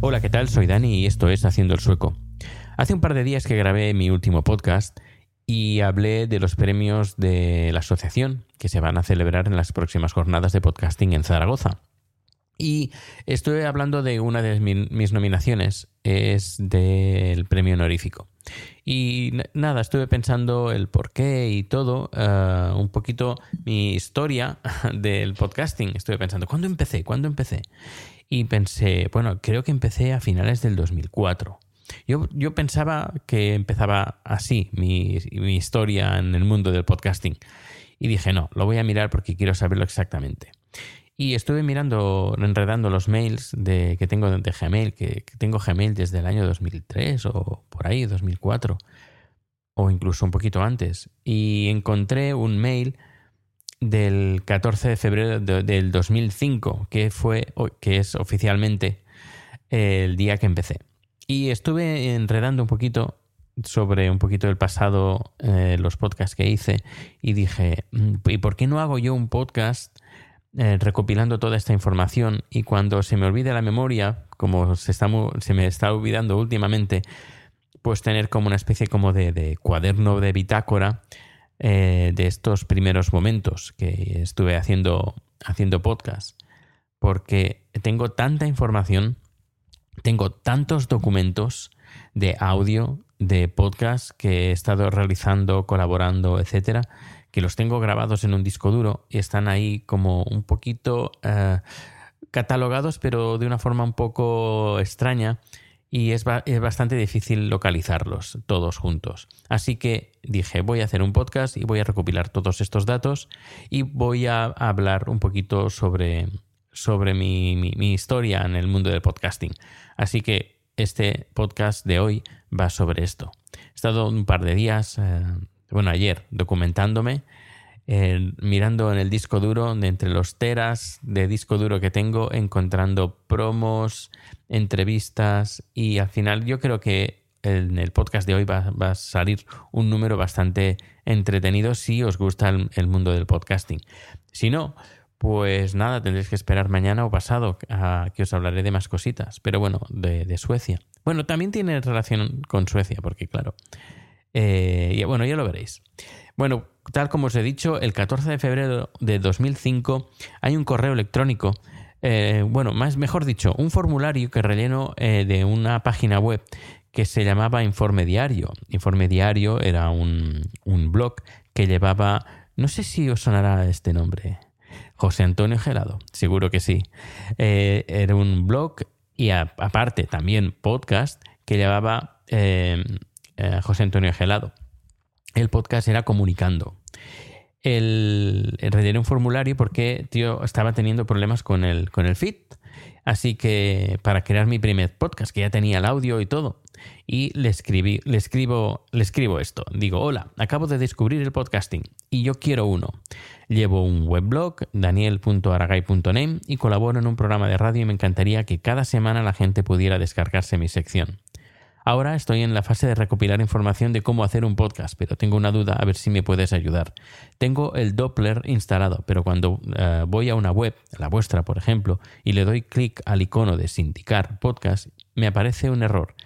Hola, ¿qué tal? Soy Dani y esto es Haciendo el Sueco. Hace un par de días que grabé mi último podcast y hablé de los premios de la asociación que se van a celebrar en las próximas jornadas de podcasting en Zaragoza. Y estuve hablando de una de mi- mis nominaciones, es del premio honorífico. Y nada, estuve pensando el por qué y todo, eh, un poquito mi historia del podcasting. Estuve pensando, ¿cuándo empecé? ¿Cuándo empecé? Y pensé, bueno, creo que empecé a finales del 2004. Yo, yo pensaba que empezaba así mi, mi historia en el mundo del podcasting. Y dije, no, lo voy a mirar porque quiero saberlo exactamente. Y estuve mirando, enredando los mails de, que tengo de Gmail, que, tengo Gmail desde el año 2003 o por ahí, 2004, o incluso un poquito antes. Y encontré un mail del 14 de febrero de- del 2005, que, fue, que es oficialmente el día que empecé. Y estuve enredando un poquito sobre un poquito del pasado, eh, los podcasts que hice, y dije, "Mm, ¿y por qué no hago yo un podcast eh, recopilando toda esta información? Y cuando se me olvide la memoria, como se, está, se me está olvidando últimamente, pues tener como una especie como de, de cuaderno de bitácora eh, de estos primeros momentos que estuve haciendo, haciendo podcast. Porque tengo tanta información tengo tantos documentos de audio, de podcast que he estado realizando, colaborando, etcétera, que los tengo grabados en un disco duro y están ahí como un poquito eh, catalogados, pero de una forma un poco extraña y es, es bastante difícil localizarlos todos juntos. Así que dije, voy a hacer un podcast y voy a recopilar todos estos datos y voy a hablar un poquito sobre, sobre mi, mi- mi historia en el mundo del podcasting. Así que este podcast de hoy va sobre esto. He estado un par de días, eh, bueno, ayer, documentándome, mirando en el disco duro, de entre los teras de disco duro que tengo, encontrando promos, entrevistas y al final yo creo que en el podcast de hoy va, a salir un número bastante entretenido si os gusta el- mundo del podcasting. Si no, pues nada, tendréis que esperar mañana o pasado a que os hablaré de más cositas. Pero bueno, de Suecia. Bueno, también tiene relación con Suecia, porque claro. Eh, bueno, ya lo veréis. Bueno, tal como os he dicho, el 14 de febrero de 2005 hay un correo electrónico. eh, bueno, más mejor dicho, un formulario que relleno eh, de una página web que se llamaba Informe Diario. Informe Diario era un, un blog que llevaba, no sé si os sonará este nombre, José Antonio Gelado, seguro que sí. Era un blog y aparte también podcast que llevaba eh, José Antonio Gelado. El podcast era Comunicando. El, el rellené un formulario porque tío estaba teniendo problemas con el, con el feed. Así que para crear mi primer podcast, que ya tenía el audio y todo, y le escribí, le escribo, le escribo esto. Digo, hola, acabo de descubrir el podcasting y yo quiero uno. Llevo un weblog, daniel.aragay.name, y colaboro en un programa de radio y me encantaría que cada semana la gente pudiera descargarse mi sección. Ahora estoy en la fase de recopilar información de cómo hacer un podcast, pero tengo una duda a ver si me puedes ayudar. Tengo el Doppler instalado, pero cuando eh, voy a una web, la vuestra por ejemplo, y le doy clic al icono de sindicar podcast, me aparece un error.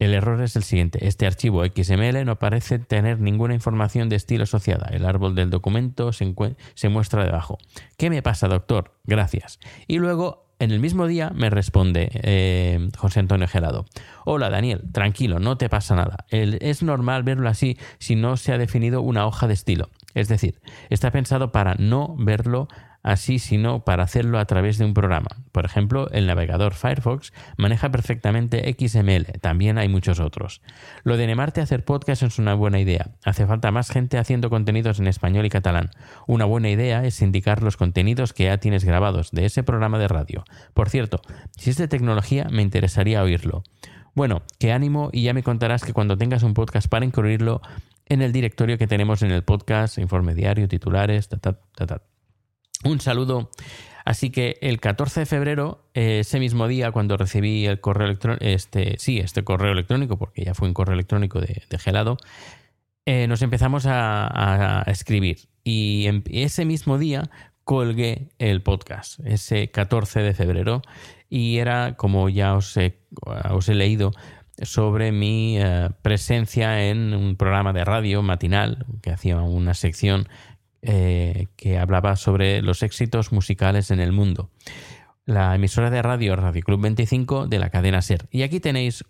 El error es el siguiente. Este archivo XML no parece tener ninguna información de estilo asociada. El árbol del documento se, se muestra debajo. ¿Qué me pasa, doctor? Gracias. Y luego en el mismo día me responde eh, José Antonio Gelado. Hola Daniel, tranquilo, no te pasa nada. es normal verlo así si no se ha definido una hoja de estilo. Es decir, está pensado para no verlo así, sino para hacerlo a través de un programa. Por ejemplo, el navegador Firefox maneja perfectamente XML, también hay muchos otros. Lo de animarte a hacer podcast es una buena idea. Hace falta más gente haciendo contenidos en español y catalán. Una buena idea es indicar los contenidos que ya tienes grabados de ese programa de radio. Por cierto, si es de tecnología, me interesaría oírlo. Bueno, qué ánimo y ya me contarás que cuando tengas un podcast para incluirlo en el directorio que tenemos en el podcast, informe diario, titulares, ta. Un saludo. Así que el 14 de febrero, eh, ese mismo día, cuando recibí el correo electrónico, este, sí, este correo electrónico, porque ya fue un correo electrónico de, Gelado, eh, nos empezamos a, escribir. Y ese mismo día colgué el podcast, ese 14 de febrero, y era, como ya os he, os he leído, sobre mi eh, presencia en un programa de radio matinal que hacía una sección eh, que hablaba sobre los éxitos musicales en el mundo. La emisora de radio Radio Club 25 de la cadena Ser. Y aquí tenéis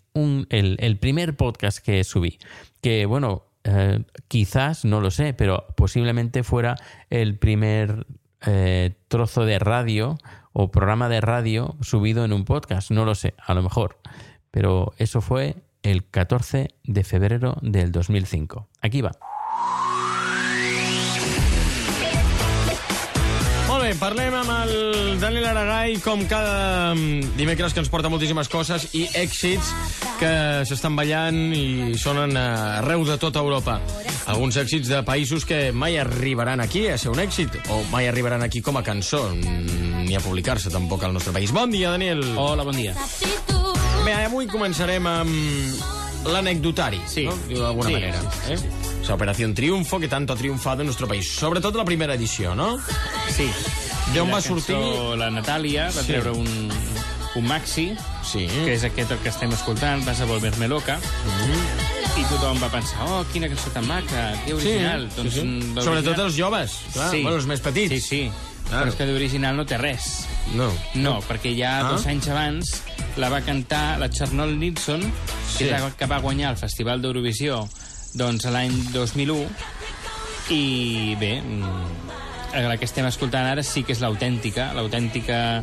el, primer podcast que subí, que bueno, eh, quizás, no lo sé, pero posiblemente fuera el primer eh, trozo de radio o programa de radio subido en un podcast, no lo sé, a lo mejor. Pero eso fue el 14 de febrero del 2005. Aquí va. Parlem amb el Daniel Aragai com cada mm, dimecres que ens porta moltíssimes coses i èxits que s'estan ballant i sonen arreu de tota Europa. Alguns èxits de països que mai arribaran aquí a ser un èxit o mai arribaran aquí com a cançó ni a publicar-se tampoc al nostre país. Bon dia, Daniel. Hola, bon dia. Bé, avui començarem amb l'anecdotari, sí. no? d'alguna sí, manera. Sí, sí. Eh? O sea, Operación Triunfo, que tanto ha triunfado en nuestro país. Sobretot la primera edició, no? Sí. D'on va sortir... La Natàlia va Sí. treure un, un maxi, Sí. que és aquest el que estem escoltant, Vas a volver-me loca, i tothom va pensar, oh, quina cançó tan maca, que original. Sí, doncs, sí, sí. d'original- Sobretot els joves, clar, bueno, els més petits. Sí, sí. Claro. Però és que d'original no té res. No. No, perquè ja Ah. dos anys abans la va cantar la Charlotte Nilsson, Sí. que la que va guanyar el Festival d'Eurovisió doncs, l'any 2001, i bé, mm, la que estem escoltant ara sí que és l'autèntica, l'autèntica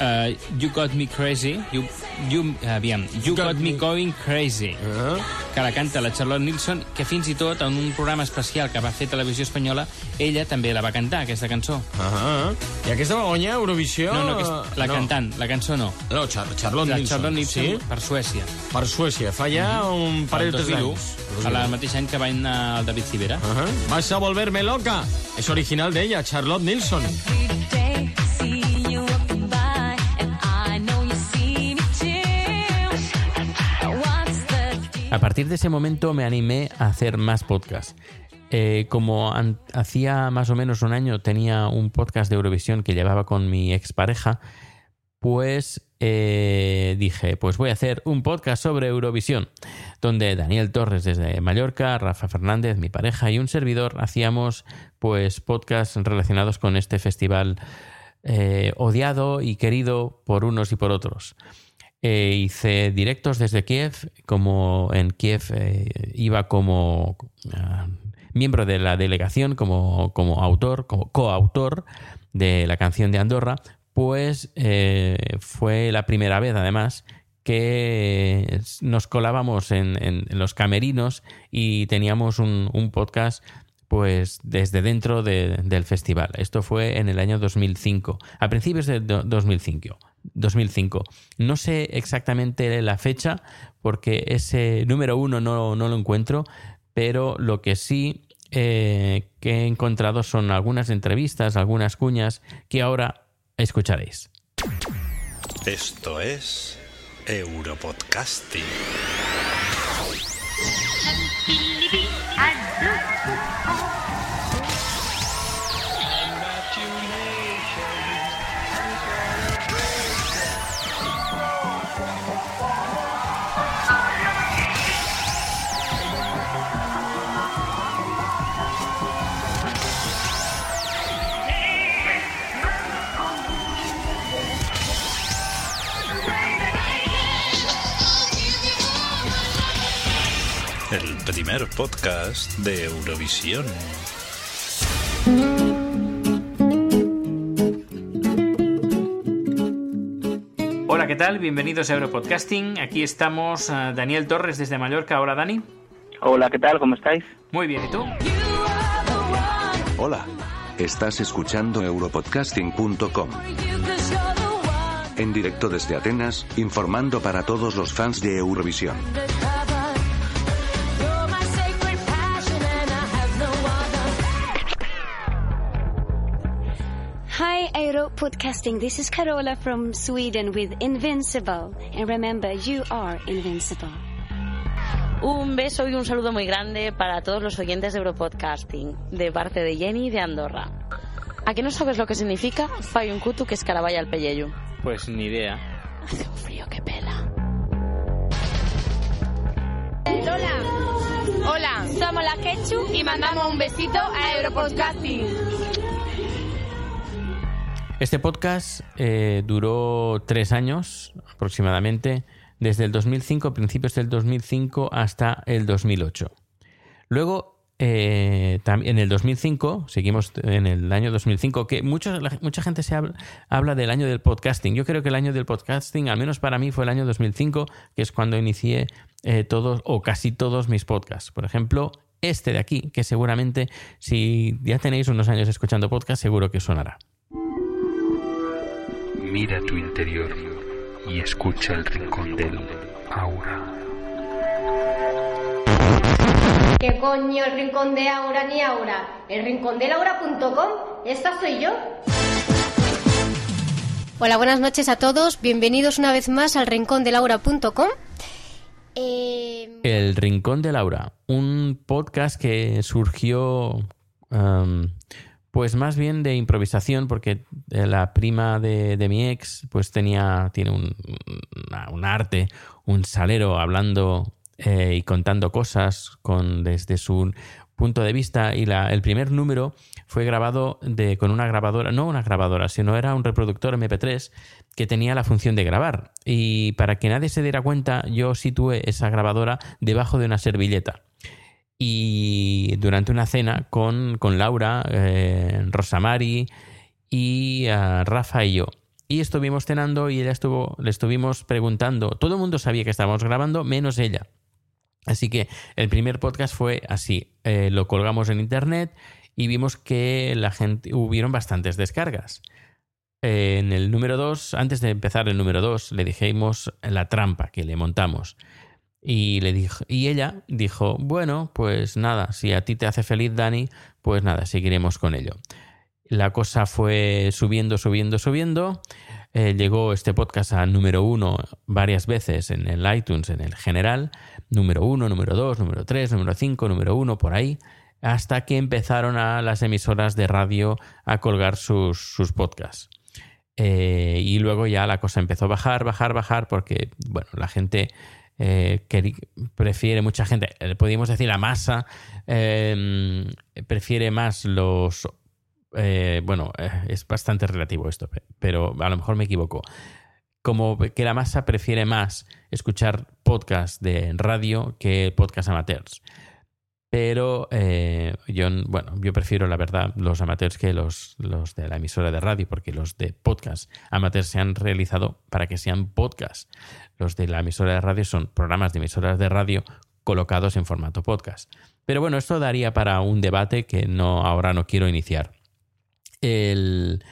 uh, You Got Me Crazy, You, you, aviam, You Got Got, Me Me- Going Crazy, Ah. que la canta la Charlotte Nilsson, que fins i tot en un programa especial que va fer Televisió Espanyola, ella també la va cantar, aquesta cançó. Ah, I aquesta va guanyar Eurovisió... No, no, aquesta, la cantant, la cançó no. No, Char Charlotte La Nilsson. Charlotte Nilsson Sí? per Suècia. Per Suècia. Fa ja un parell El de 2001, anys. a la mateix any que va anar el David Civera. Ajá. Vas a volverme loca. Es original de ella, Charlotte Nilsson. A partir de ese momento me animé a hacer más podcasts. Eh, como hacía más o menos un año tenía un podcast de Eurovisión que llevaba con mi expareja, pues eh, dije, pues voy a hacer un podcast sobre Eurovisión, donde Daniel Torres desde Mallorca, Rafa Fernández, mi pareja y un servidor hacíamos pues podcasts relacionados con este festival eh, odiado y querido por unos y por otros. Eh, hice directos desde Kiev, como en Kiev eh, iba como ah, miembro de la delegación, como, como autor, como coautor de la canción de Andorra, pues eh, fue la primera vez además que nos colábamos en, los camerinos y teníamos un, podcast pues desde dentro de- del festival. Esto fue en el año 2005, a principios de do- 2005. 2005. No sé exactamente la fecha porque ese número uno no, no lo encuentro, pero lo que sí eh, que he encontrado son algunas entrevistas, algunas cuñas que ahora escucharéis. Esto es Europodcasting. Primer podcast de Eurovisión. Hola, ¿qué tal? Bienvenidos a Europodcasting. Aquí estamos, eh, Daniel Torres desde Mallorca. Hola, Dani. Hola, ¿qué tal? ¿Cómo estáis? Muy bien, ¿y tú? Hola. Estás escuchando europodcasting.com. En directo desde Atenas, informando para todos los fans de Eurovisión. Podcasting. This is Carola from Sweden with Invincible. And remember, you are invincible. Un beso y un saludo muy grande para todos los oyentes de Europodcasting, de parte de Jenny de Andorra. ¿A qué no sabes lo que significa Fai un kutu que es caravalla al pelleyo? Pues ni idea. Hace un frío que pela. Hola. Hola. Somos la Ketchup y mandamos un besito a Europodcasting. Este podcast eh, duró tres años aproximadamente, desde el 2005, principios del 2005 hasta el 2008. Luego, eh, en el 2005, seguimos en el año 2005, que mucha gente se habla, habla del año del podcasting. Yo creo que el año del podcasting, al menos para mí, fue el año 2005, que es cuando inicié eh, todos o casi todos mis podcasts. Por ejemplo, este de aquí, que seguramente si ya tenéis unos años escuchando podcast, seguro que sonará. Mira tu interior y escucha el rincón del aura. ¿Qué coño el rincón de Aura ni Aura? El rincón de Laura.com. Esta soy yo. Hola, buenas noches a todos. Bienvenidos una vez más al rincón de laura.com. Eh, El Rincón de Laura, un podcast que surgió um, pues más bien de improvisación porque eh, la prima de, de mi ex pues tenía, tiene un, un arte, un salero hablando eh, y contando cosas con, desde su punto de vista y la, el primer número fue grabado de, con una grabadora, no una grabadora, sino era un reproductor MP3 que tenía la función de grabar. Y para que nadie se diera cuenta, yo situé esa grabadora debajo de una servilleta. Y durante una cena con, con Laura, eh, Rosamari y ah, Rafa y yo. Y estuvimos cenando y ella estuvo, le estuvimos preguntando. Todo el mundo sabía que estábamos grabando, menos ella. Así que el primer podcast fue así. Eh, lo colgamos en internet y vimos que la gente hubieron bastantes descargas. Eh, en el número 2, antes de empezar el número 2, le dijimos la trampa que le montamos. Y, le dijo, y ella dijo, bueno, pues nada, si a ti te hace feliz Dani, pues nada, seguiremos con ello. La cosa fue subiendo, subiendo, subiendo. Eh, llegó este podcast a número uno varias veces en el iTunes, en el general. Número uno, número dos, número tres, número cinco, número uno, por ahí. Hasta que empezaron a las emisoras de radio a colgar sus, sus podcasts. Eh, y luego ya la cosa empezó a bajar, bajar, bajar, porque, bueno, la gente eh, queri- prefiere, mucha gente, eh, podríamos decir la masa, eh, prefiere más los... eh, bueno, eh, es bastante relativo esto, pe- pero a lo mejor me equivoco. Como que la masa prefiere más escuchar podcast de radio que podcast amateurs. Pero eh, yo, bueno, yo prefiero, la verdad, los amateurs que los, los de la emisora de radio, porque los de podcast amateurs se han realizado para que sean podcast. Los de la emisora de radio son programas de emisoras de radio colocados en formato podcast. Pero bueno, esto daría para un debate que no ahora no quiero iniciar. El,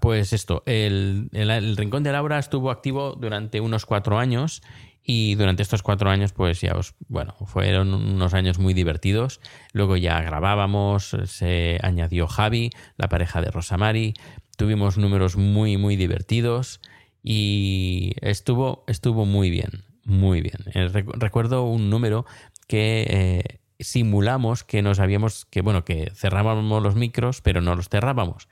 pues esto, el, el- el Rincón de Laura estuvo activo durante unos cuatro años y durante estos cuatro años, pues ya os, bueno, fueron unos años muy divertidos. Luego ya grabábamos, se añadió Javi, la pareja de Rosamari, tuvimos números muy, muy divertidos y estuvo, estuvo muy bien, muy bien. Eh, recu- Recuerdo un número que eh, simulamos que nos habíamos, que bueno, que cerrábamos los micros, pero no los cerrábamos.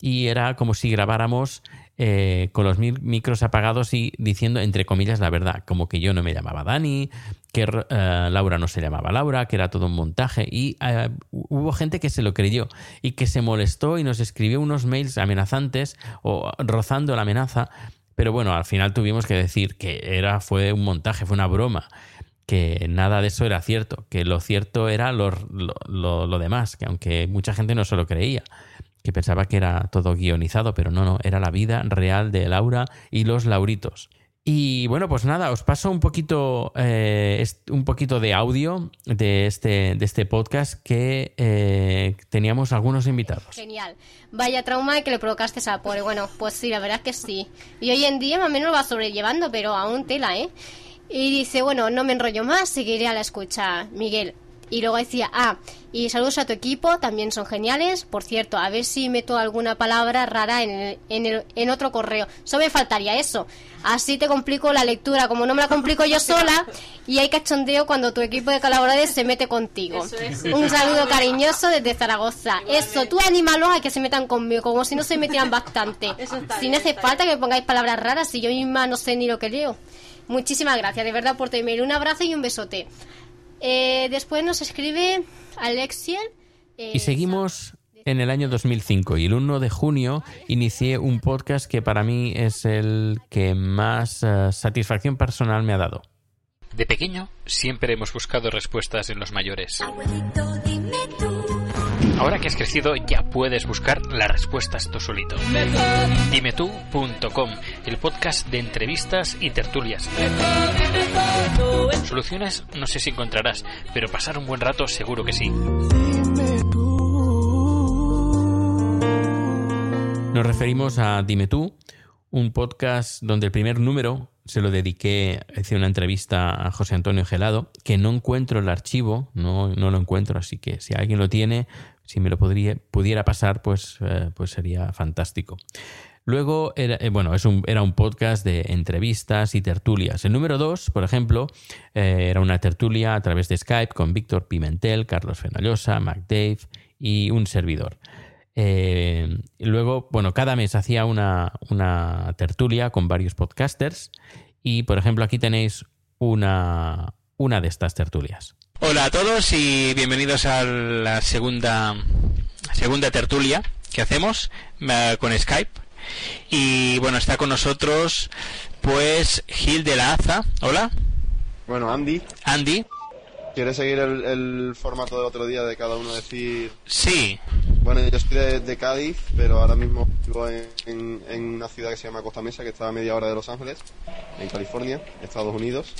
Y era como si grabáramos eh, con los mi- micros apagados y diciendo, entre comillas, la verdad, como que yo no me llamaba Dani, que eh, Laura no se llamaba Laura, que era todo un montaje. Y eh, hubo gente que se lo creyó y que se molestó y nos escribió unos mails amenazantes o rozando la amenaza. Pero bueno, al final tuvimos que decir que era, fue un montaje, fue una broma que nada de eso era cierto, que lo cierto era lo, lo, lo, lo demás, que aunque mucha gente no se lo creía, que pensaba que era todo guionizado, pero no, no, era la vida real de Laura y los Lauritos. Y bueno, pues nada, os paso un poquito, eh, un poquito de audio de este, de este podcast que eh, teníamos algunos invitados. Genial. Vaya trauma que le provocaste a pobre. Bueno, pues sí, la verdad es que sí. Y hoy en día más o menos lo va sobrellevando, pero aún tela, ¿eh? Y dice, bueno, no me enrollo más, seguiré a la escucha, Miguel. Y luego decía, ah, y saludos a tu equipo, también son geniales. Por cierto, a ver si meto alguna palabra rara en, el- en, el- en otro correo. Solo me faltaría eso. Así te complico la lectura, como no me la complico yo sola, y hay cachondeo cuando tu equipo de colaboradores se mete contigo. Eso es. Un saludo cariñoso desde Zaragoza. Eso, tú anímalos a que se metan conmigo, como si no se metieran bastante. Si no hace falta que me pongáis palabras raras, si yo misma no sé ni lo que leo. Muchísimas gracias, de verdad, por tu email. Un abrazo y un besote. Eh, después nos escribe Alexiel. eh, Y seguimos en el año 2005 y el 1 de junio inicié un podcast que para mí es el que más eh, satisfacción personal me ha dado. De pequeño siempre hemos buscado respuestas en los mayores. Ahora que has crecido ya puedes buscar las respuestas tú solito. Dimetú.com, el podcast de entrevistas y tertulias. Soluciones no sé si encontrarás, pero pasar un buen rato seguro que sí. Nos referimos a Dime tú, un podcast donde el primer número se lo dediqué, hice una entrevista a José Antonio Gelado, que no encuentro el archivo, no, no lo encuentro, así que si alguien lo tiene, si me lo podría, pudiera pasar, pues, eh, pues sería fantástico. Luego, era, eh, bueno, es un, era un podcast de entrevistas y tertulias. El número dos, por ejemplo, eh, era una tertulia a través de Skype con Víctor Pimentel, Carlos Fenallosa, MacDave y un servidor. Eh, luego, bueno, cada mes hacía una, una tertulia con varios podcasters y, por ejemplo, aquí tenéis una, una de estas tertulias. Hola a todos y bienvenidos a la segunda segunda tertulia que hacemos con Skype. Y bueno, está con nosotros pues Gil de la Aza. Hola. Bueno, Andy. Andy. ¿Quieres seguir el, el formato del otro día de cada uno decir? Sí. Bueno, yo estoy de, de Cádiz, pero ahora mismo vivo en, en- en una ciudad que se llama Costa Mesa, que está a media hora de Los Ángeles, en California, Estados Unidos.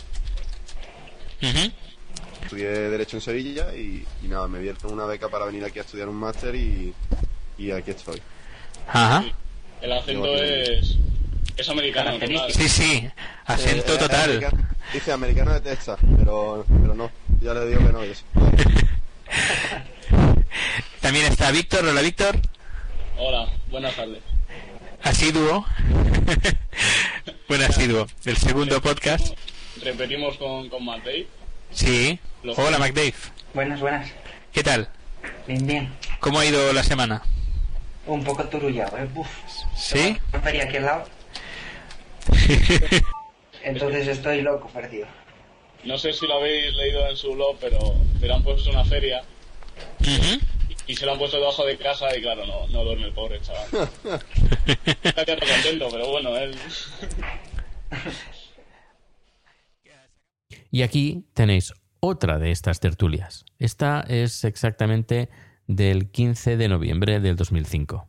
Estudié Derecho en Sevilla y, y nada, me dieron una beca para venir aquí a estudiar un máster y, y aquí estoy. Ajá. El acento es. Es americano, total. Sí, sí. Acento Eh, total. americano- dice americano de Texas, pero, pero no, ya le digo que no. Eso. También está Víctor. Hola, Víctor. Hola, buenas tardes. Asiduo. Buen asiduo. Del segundo podcast. Repetimos con, con Matt Dave. Sí. Los- Hola, MacDave. Buenas, buenas. ¿Qué tal? Bien, bien. ¿Cómo ha ido la semana? Un poco turullado, ¿eh? Uf. ¿Sí? Feria aquí al lado. Entonces estoy loco, perdido. No sé si lo habéis leído en su blog, pero, pero han puesto una feria y se lo han puesto debajo de casa y claro, no, no duerme el pobre chaval. Está quedando contento, pero bueno, él... Y aquí tenéis otra de estas tertulias. Esta es exactamente del 15 de noviembre del 2005.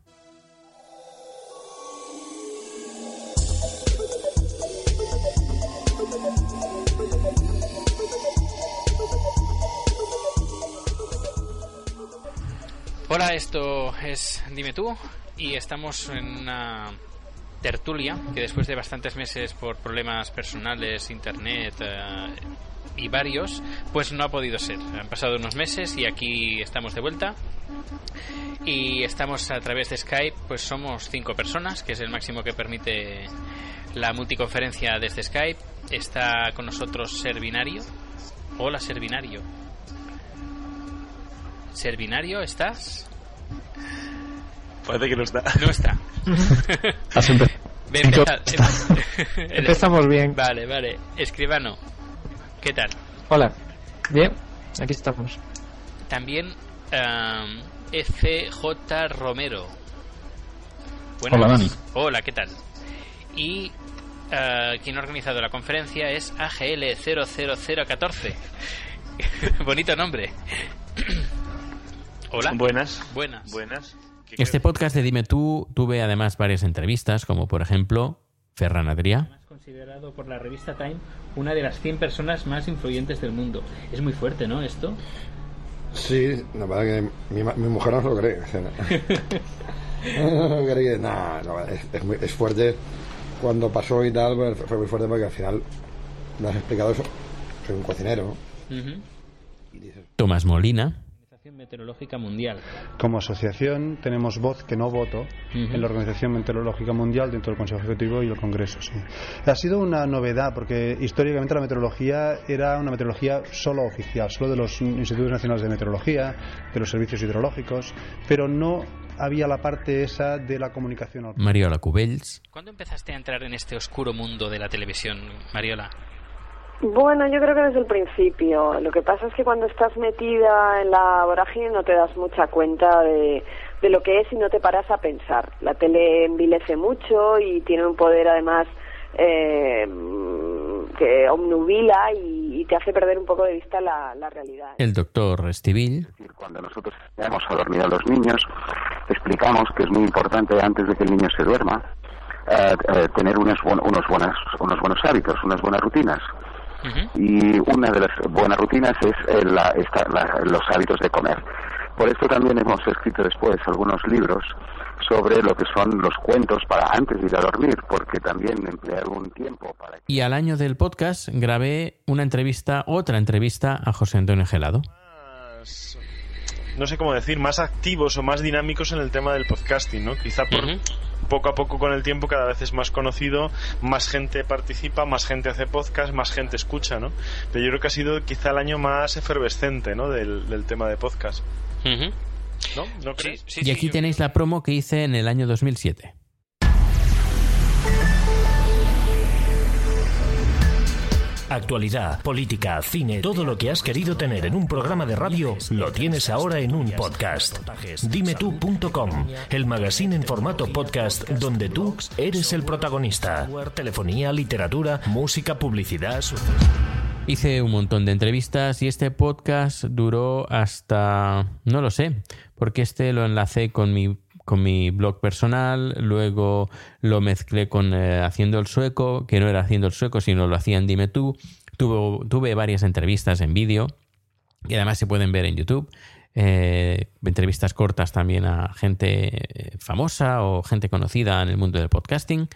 Hola, esto es Dime tú y estamos en una tertulia que después de bastantes meses por problemas personales, internet eh, y varios, pues no ha podido ser. Han pasado unos meses y aquí estamos de vuelta y estamos a través de Skype, pues somos cinco personas, que es el máximo que permite la multiconferencia desde Skype. Está con nosotros Servinario. Hola, Servinario. Servinario, ¿estás? Parece que no está. No está. Has empe- Ven, empezad. Em- Empezamos bien. Vale, vale. Escribano, ¿qué tal? Hola. Bien, aquí estamos. También am, FJ Romero. Buenas. Hola, Dani. Hola, ¿qué tal? Y Eh, quien ha organizado la conferencia es AGL00014. Bonito nombre. Hola. Buenas. Buenas. Buenas. Este podcast de Dime Tú tuve además varias entrevistas, como por ejemplo Ferran Adrià, considerado por la revista Time una de las 100 personas más influyentes del mundo. Es muy fuerte, ¿no? Esto. Sí, la verdad que mi, mi mujer no se lo cree. o sea, no, no cree, no, no, es, es muy- es fuerte. Cuando pasó y tal, pues, fue muy fuerte porque al final me has explicado eso. Soy un cocinero, ¿no? Tomás Molina, Meteorológica Mundial. Como asociación tenemos voz que no voto en la Organización Meteorológica Mundial dentro del Consejo Ejecutivo y el Congreso. Sí. Ha sido una novedad porque históricamente la meteorología era una meteorología solo oficial, solo de los institutos nacionales de meteorología, de los servicios hidrológicos, pero no había la parte esa de la comunicación Mariola Cubells, ¿Cuándo empezaste a entrar en este oscuro mundo de la televisión, Mariola? Bueno, yo creo que desde el principio. Lo que pasa es que cuando estás metida en la vorágine no te das mucha cuenta de, de lo que es y no te paras a pensar. La tele envilece mucho y tiene un poder además eh, que obnubila y, y te hace perder un poco de vista la, la realidad. el doctor Estivill, Cuando nosotros enseñamos a dormir a los niños, explicamos que es muy importante antes de que el niño se duerma eh, eh, tener unos, buen- unos, buenas, unos buenos hábitos, unas buenas rutinas. Y una de las buenas rutinas es eh, la- esta- la- los hábitos de comer. Por esto también hemos escrito después algunos libros sobre lo que son los cuentos para antes de ir a dormir, porque también emplear un tiempo para y al año del podcast grabé una entrevista, otra entrevista a José Antonio Gelado. No sé cómo decir, más activos o más dinámicos en el tema del podcasting, ¿no? Quizá por poco a poco con el tiempo cada vez es más conocido, más gente participa, más gente hace podcast, más gente escucha, ¿no? Pero yo creo que ha sido quizá el año más efervescente, ¿no? Del, del tema de podcast. ¿No? ¿No crees? y aquí tenéis la promo que hice en el año 2007. Actualidad, política, cine, todo lo que has querido tener en un programa de radio lo tienes ahora en un podcast. Dimetú.com, el magazine en formato podcast donde tú eres el protagonista. Telefonía, literatura, música, publicidad. Hice un montón de entrevistas y este podcast duró hasta, no lo sé, porque este lo enlacé con mi, con mi blog personal, luego lo mezclé con eh, Haciendo el Sueco, que no era Haciendo el Sueco, sino lo hacía en Dime Tú. Tuve varias entrevistas en vídeo y además se pueden ver en YouTube. Eh, entrevistas cortas también a gente eh, famosa o gente conocida en el mundo del podcasting.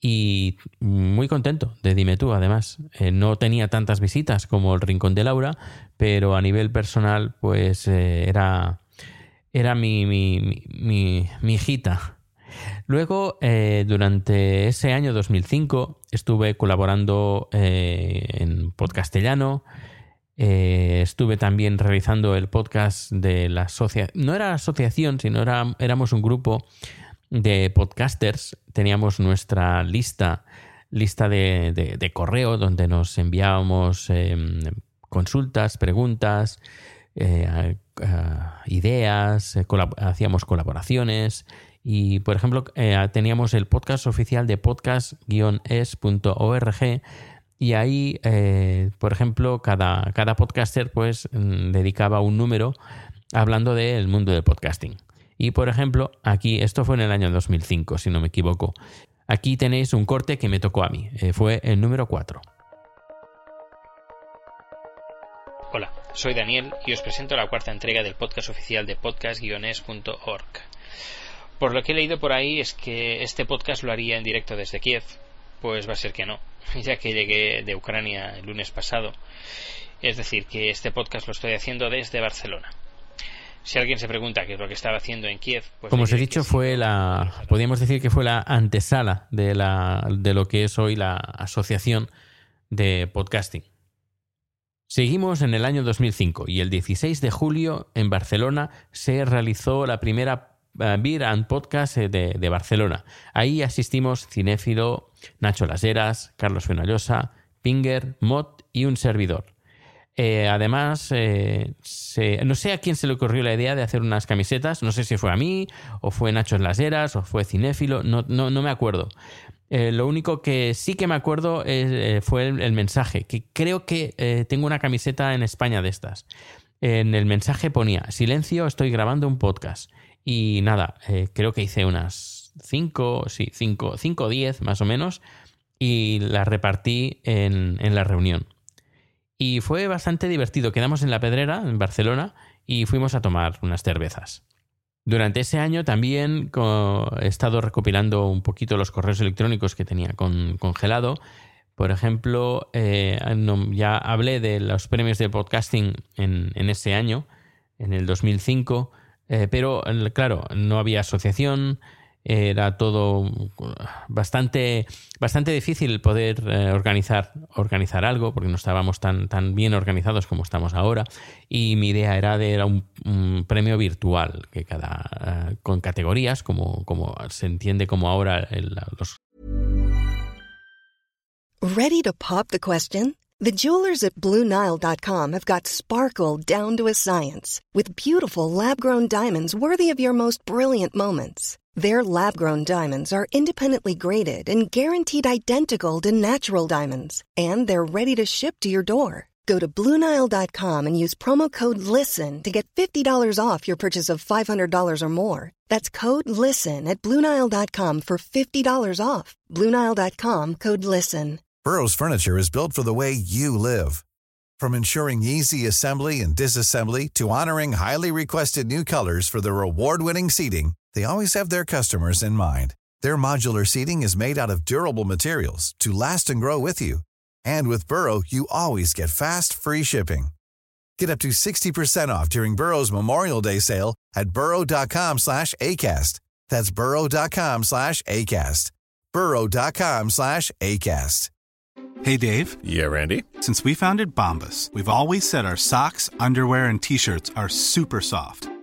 Y muy contento de Dime tú, además. No tenía tantas visitas como el Rincón de Laura, pero a nivel personal, pues era, era mi, mi, mi, mi- hijita. Luego, eh, durante ese año 2005, estuve colaborando eh, en Podcastellano. Eh, estuve también realizando el podcast de la asociación. No era asociación, sino era, éramos un grupo de podcasters. Teníamos nuestra lista, lista de, de- de correo donde nos enviábamos eh, consultas, preguntas, eh, ideas, eh, hacíamos colaboraciones. Y, por ejemplo, eh, teníamos el podcast oficial de podcast-es.org y ahí, por ejemplo, cada, cada podcaster pues mm, dedicaba un número hablando del mundo del podcasting. Y, por ejemplo, aquí, esto fue en el año 2005, si no me equivoco. Aquí tenéis un corte que me tocó a mí. fue el número 4. Hola, soy Daniel y os presento la cuarta entrega del podcast oficial de podcast-es.org. Por lo que he leído por ahí es que este podcast lo haría en directo desde Kiev. Pues va a ser que no, ya que llegué de Ucrania el lunes pasado. Es decir, que este podcast lo estoy haciendo desde Barcelona. Si alguien se pregunta qué es lo que estaba haciendo en Kiev, pues Como os he dicho, fue la. Podríamos decir que fue la antesala de, la, de lo que es hoy la Asociación de Podcasting. Seguimos en el año 2005 y el 16 de julio en Barcelona se realizó la primera eh, Beer and Podcast eh, de, Barcelona. Ahí asistimos Cinéfilo, Nacho Las Heras, Carlos Fenollosa, Pinger, Mott y un servidor. Eh, además, no sé a quién se le ocurrió la idea de hacer unas camisetas, no sé si fue a mí, o fue Nacho Las Heras, o fue Cinéfilo, no, no, no me acuerdo. Eh, lo único que sí que me acuerdo eh, fue el, mensaje, que creo que eh, tengo una camiseta en España de estas. En el mensaje ponía, silencio, estoy grabando un podcast. Y nada, creo que hice unas 5, sí, 5 o 10 más o menos, y las repartí en, en la reunión. Y fue bastante divertido. Quedamos en la Pedrera, en Barcelona, y fuimos a tomar unas cervezas. Durante ese año también he estado recopilando un poquito los correos electrónicos que tenía con, congelado. Por ejemplo, eh, ya hablé de los premios de podcasting en, en ese año, en el 2005, eh, pero claro, no había asociación, era todo bastante, bastante difícil poder eh, organizar, organizar algo porque no estábamos tan, tan bien organizados como estamos ahora y mi idea era de era un, premio virtual que cada eh, con categorías como, como se entiende como ahora el- los Ready to pop the question? The jewelers at BlueNile.com have got sparkle down to a science with beautiful lab grown diamonds worthy of your most brilliant moments. Their lab grown diamonds are independently graded and guaranteed identical to natural diamonds, and they're ready to ship to your door. Go to BlueNile.com and use promo code LISTEN to get $50 off your purchase of $500 or more. That's code LISTEN at BlueNile.com for $50 off. BlueNile.com code LISTEN. Burrow's furniture is built for the way you live. From ensuring easy assembly and disassembly to honoring highly requested new colors for their award-winning seating, they always have their customers in mind. Their modular seating is made out of durable materials to last and grow with you. And with Burrow, you always get fast, free shipping. Get up to 60% off during Burrow's Memorial Day sale at burrow.com slash ACAST. That's burrow.com slash ACAST. burrow.com slash ACAST. Hey Dave. Yeah, Randy. Since we founded Bombus, we've always said our socks, underwear, and t-shirts are super soft.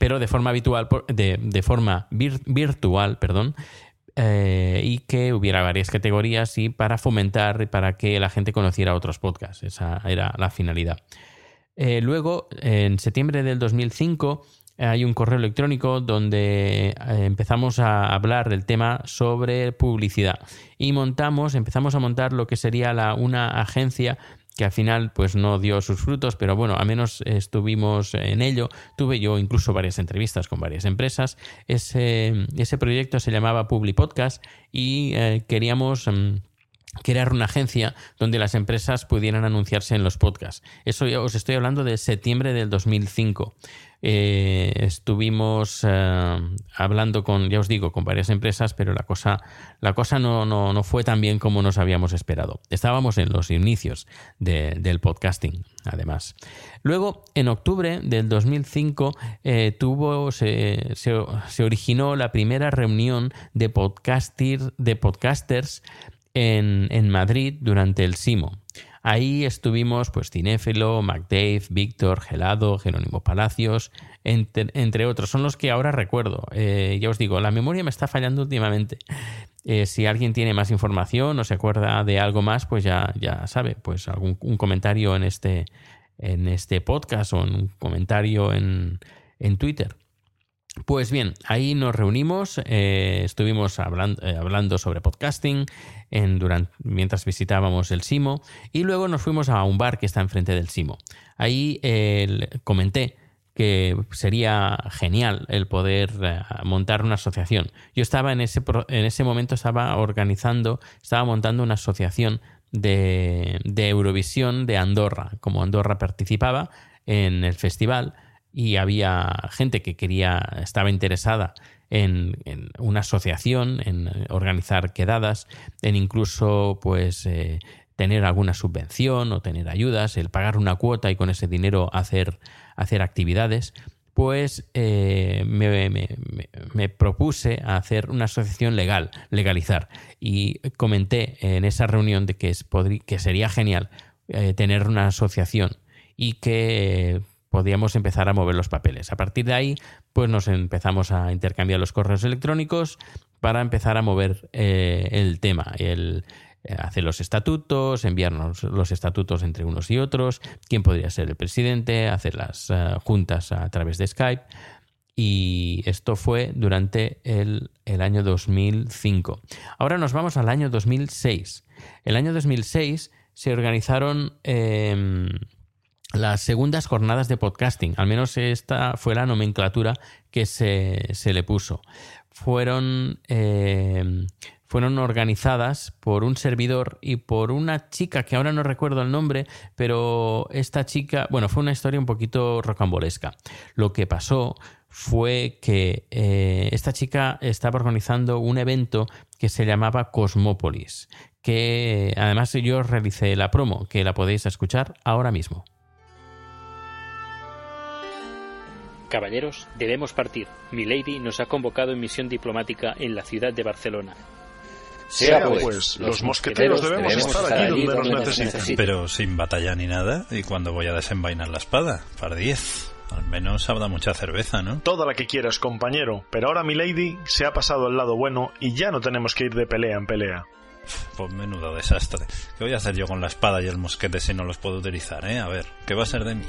pero de forma habitual, de, de forma vir- virtual, perdón, eh, y que hubiera varias categorías y para fomentar y para que la gente conociera otros podcasts. Esa era la finalidad. Eh, luego, en septiembre del 2005, hay un correo electrónico donde eh, empezamos a hablar del tema sobre publicidad y montamos, empezamos a montar lo que sería la, una agencia que al final pues no dio sus frutos, pero bueno, al menos estuvimos en ello. Tuve yo incluso varias entrevistas con varias empresas. Ese, ese proyecto se llamaba Publi Podcast y eh, queríamos... mm, crear una agencia donde las empresas pudieran anunciarse en los podcasts. Eso os estoy hablando de septiembre del 2005. Eh, estuvimos eh, hablando con, ya os digo, con varias empresas, pero la cosa, la cosa no, no, no fue tan bien como nos habíamos esperado. Estábamos en los inicios de- del podcasting, además. Luego, en octubre del 2005, eh, tuvo, se, originó la primera reunión de, de podcasters en, en Madrid durante el SIMO. Ahí estuvimos, pues, Cinéfilo, MacDave, Víctor, Gelado, Jerónimo Palacios, entre, otros. Son los que ahora recuerdo. Eh, ya os digo, la memoria me está fallando últimamente. Eh, si alguien tiene más información o se acuerda de algo más, pues ya, ya sabe, pues algún un comentario en este, en este podcast o en un comentario en, en Twitter. Pues bien, ahí nos reunimos, eh, estuvimos hablando, hablando sobre podcasting en, mientras visitábamos el Simo y luego nos fuimos a un bar que está enfrente del Simo. Ahí comenté que sería genial el poder eh, montar una asociación. Yo estaba en ese, en ese momento, estaba organizando, estaba montando una asociación de, de Eurovisión de Andorra. Como Andorra participaba en el festival, y había gente que quería, estaba interesada en, una asociación, en organizar quedadas, en incluso pues eh, tener alguna subvención o tener ayudas, el pagar una cuota y con ese dinero hacer, hacer actividades, pues eh, me, propuse hacer una asociación legal, legalizar. Y comenté en esa reunión de que, es, que sería genial eh, tener una asociación y que podíamos empezar a mover los papeles. A partir de ahí, pues nos empezamos a intercambiar los correos electrónicos para empezar a mover eh, el tema, el, eh, hacer los estatutos, enviarnos los estatutos entre unos y otros, quién podría ser el presidente, hacer las eh, juntas a través de Skype. Y esto fue durante el, año 2005. Ahora nos vamos al año 2006. El año 2006 se organizaron em, las segundas jornadas de podcasting. Al menos esta fue la nomenclatura que se, se le puso. Fueron em, fueron organizadas por un servidor y por una chica que ahora no recuerdo el nombre, pero esta chica, bueno, fue una historia un poquito rocambolesca. Lo que pasó fue que eh, esta chica estaba organizando un evento que se llamaba Cosmópolis, que además yo realicé la promo, que la podéis escuchar ahora mismo. Caballeros, debemos partir. Milady nos ha convocado en misión diplomática en la ciudad de Barcelona. Sea pues, pues los mosqueteros debemos, estar allí donde, nos necesiten. Pero sin batalla ni nada, ¿y cuando voy a desenvainar la espada? Par 10. Al menos habrá mucha cerveza, ¿no? Toda la que quieras, compañero. Pero ahora mi lady se ha pasado al lado bueno y ya no tenemos que ir de pelea en pelea. Pues menudo desastre. ¿Qué voy a hacer yo con la espada y el mosquete si no los puedo utilizar, eh? A ver, ¿qué va a ser de mí?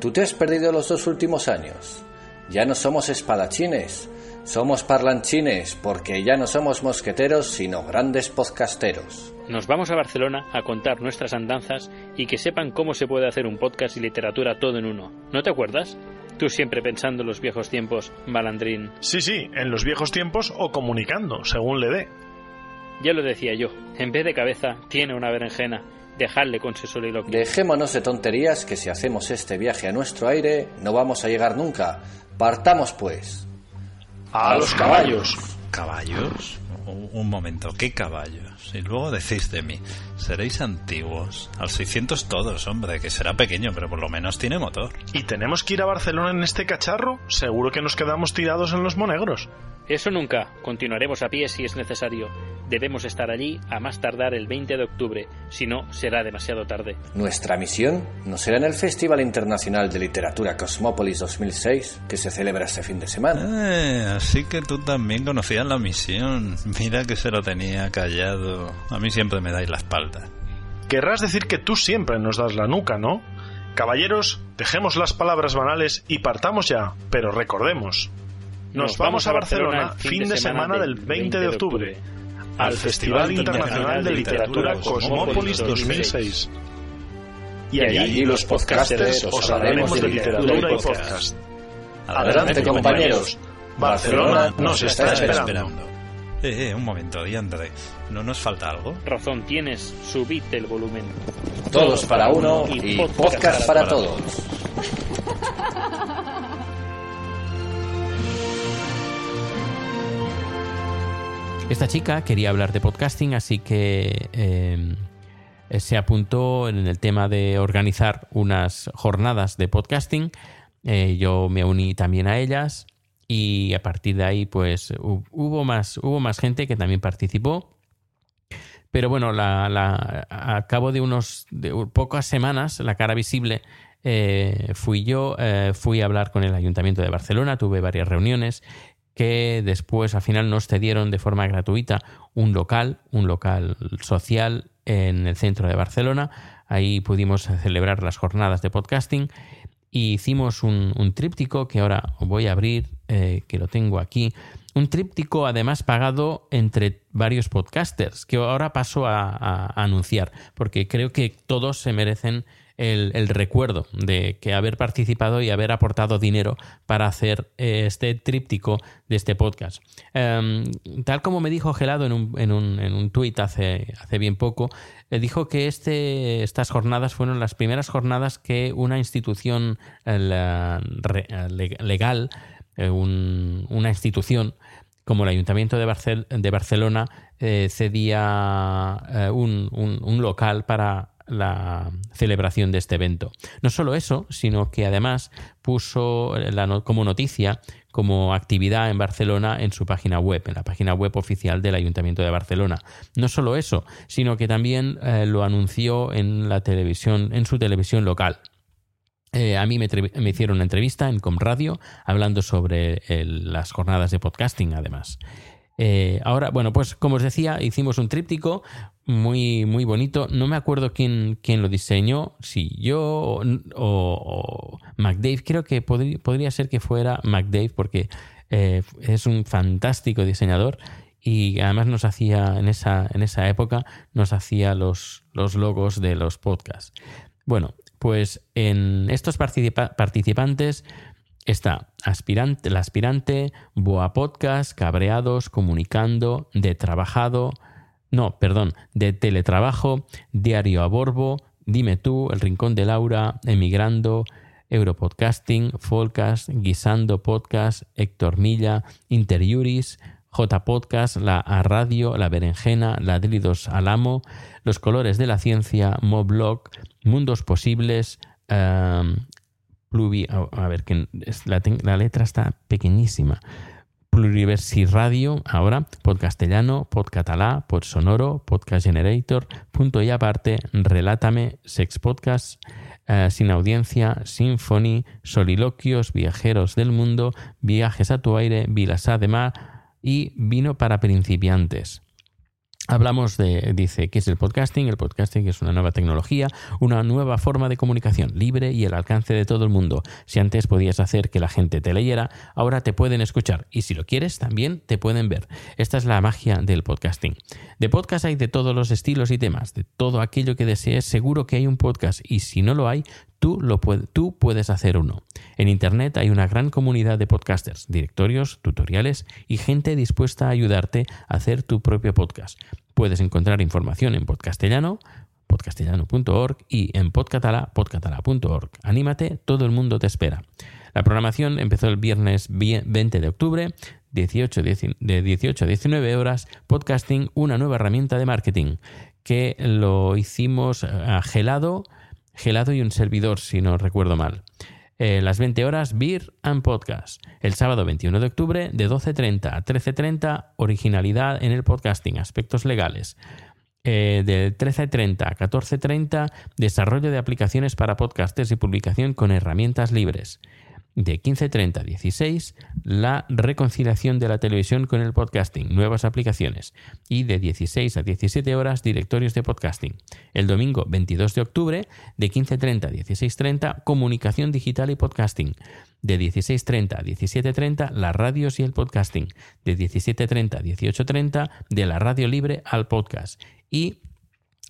Tú te has perdido los dos últimos años. Ya no somos espadachines. Somos parlanchines porque ya no somos mosqueteros sino grandes podcasteros. Nos vamos a Barcelona a contar nuestras andanzas y que sepan cómo se puede hacer un podcast y literatura todo en uno. ¿No te acuerdas? Tú siempre pensando en los viejos tiempos, malandrín. Sí, sí, en los viejos tiempos o comunicando, según le dé. Ya lo decía yo, en vez de cabeza tiene una berenjena. Dejadle con su soliloquio. Dejémonos de tonterías que si hacemos este viaje a nuestro aire no vamos a llegar nunca. Partamos pues. A los caballos. ¿Caballos? Un momento, ¿qué caballos? Y luego decís de mí, seréis antiguos. Al 600 todos, hombre, que será pequeño, pero por lo menos tiene motor. ¿Y tenemos que ir a Barcelona en este cacharro? Seguro que nos quedamos tirados en los monegros. Eso nunca. Continuaremos a pie si es necesario. Debemos estar allí a más tardar el 20 de octubre, si no será demasiado tarde. Nuestra misión no será en el Festival Internacional de Literatura Cosmópolis 2006, que se celebra este fin de semana. Eh, así que tú también conocías la misión. Mira que se lo tenía callado. A mí siempre me dais la espalda. Querrás decir que tú siempre nos das la nuca, ¿no? Caballeros, dejemos las palabras banales y partamos ya, pero recordemos. Nos, vamos, a Barcelona, fin de semana del 20 de octubre al Festival Internacional de Literatura Cosmópolis 2006. Y allí los podcasters os hablaremos de literatura y podcast. Adelante, compañeros. Barcelona nos está esperando. Eh, eh, un momento, Diandre. ¿No nos falta algo? Razón tienes, subid el volumen. Todos para uno y podcast para todos. Esta chica quería hablar de podcasting, así que em, se apuntó en el tema de organizar unas jornadas de podcasting. Eh, yo me uní también a ellas y a partir de ahí pues hubo más, hubo más gente que también participó. Pero bueno, la, a cabo de unos pocas semanas, la cara visible eh, fui yo, eh, fui a hablar con el Ayuntamiento de Barcelona, tuve varias reuniones que después al final nos cedieron de forma gratuita un local, un local social en el centro de Barcelona. Ahí pudimos celebrar las jornadas de podcasting y hicimos un, tríptico que ahora voy a abrir, eh, que lo tengo aquí. Un tríptico además pagado entre varios podcasters, que ahora paso a anunciar, porque creo que todos se merecen el, recuerdo de que haber participado y haber aportado dinero para hacer eh, este tríptico de este podcast. Em, tal como me dijo Gelado en un, en un, en un tuit hace, hace bien poco, eh, dijo que este, estas jornadas fueron las primeras jornadas que una institución legal, una institución, como el Ayuntamiento de, Barcel- de Barcelona eh, cedía eh, un, un- un local para la celebración de este evento. No solo eso, sino que además puso la no- como noticia, como actividad en Barcelona en su página web, en la página web oficial del Ayuntamiento de Barcelona. No solo eso, sino que también eh, lo anunció en la televisión, en su televisión local. Eh, a mí me, hicieron una entrevista en Comradio hablando sobre las jornadas de podcasting, además. Eh, ahora, bueno, pues como os decía, hicimos un tríptico muy, muy bonito. No me acuerdo quién, quién lo diseñó, si yo o, o McDave. Creo que podría ser que fuera McDave porque eh, es un fantástico diseñador y además nos hacía, en esa, en esa época, nos hacía los, los logos de los podcasts. Bueno, pues en estos participa- participantes está aspirante, la aspirante, Boa Podcast, Cabreados, Comunicando, De Trabajado, no, perdón, de Teletrabajo, Diario a Borbo, Dime tú, El Rincón de Laura, Emigrando, Europodcasting, Folcast, Guisando Podcast, Héctor Milla, Interiuris, J Podcast, La A Radio, La Berenjena, Ladridos al Amo, Los Colores de la Ciencia, Moblog, Mundos Posibles, em, Pluvi, a, ver, que la, la letra está pequeñísima. Pluriversi Radio, ahora, Podcastellano, Podcatalá, Podsonoro, Podcast Generator, Punto y Aparte, Relátame, Sex Podcast, eh, Sin Audiencia, Symphony, Soliloquios, Viajeros del Mundo, Viajes a tu aire, Vilasá de Mar y Vino para principiantes. Hablamos de, dice, ¿qué es el podcasting? El podcasting es una nueva tecnología, una nueva forma de comunicación libre y al alcance de todo el mundo. Si antes podías hacer que la gente te leyera, ahora te pueden escuchar y si lo quieres también te pueden ver. Esta es la magia del podcasting. De podcast hay de todos los estilos y temas, de todo aquello que desees, seguro que hay un podcast y si no lo hay, tú, lo tú puedes hacer uno. En Internet hay una gran comunidad de podcasters, directorios, tutoriales y gente dispuesta a ayudarte a hacer tu propio podcast. Puedes encontrar información en podcastellano, podcastellano.org y en podcatalá, podcatalá.org. Anímate, todo el mundo te espera. La programación empezó el viernes vie- 20 de octubre, 18, dieci- de 18 a 19 horas, podcasting, una nueva herramienta de marketing, que lo hicimos a gelado, gelado y un servidor, si no recuerdo mal. Eh, las 20 horas, Beer and Podcast. El sábado 21 de octubre, de 12.30 a 13.30, originalidad en el podcasting, aspectos legales. Eh, de 13.30 a 14.30, desarrollo de aplicaciones para podcasters y publicación con herramientas libres. De 15.30 a 16, la reconciliación de la televisión con el podcasting, nuevas aplicaciones. Y de 16 a 17 horas, directorios de podcasting. El domingo 22 de octubre, de 15.30 a 16.30, comunicación digital y podcasting. De 16.30 a 17.30, las radios y el podcasting. De 17.30 a 18.30, de la radio libre al podcast. Y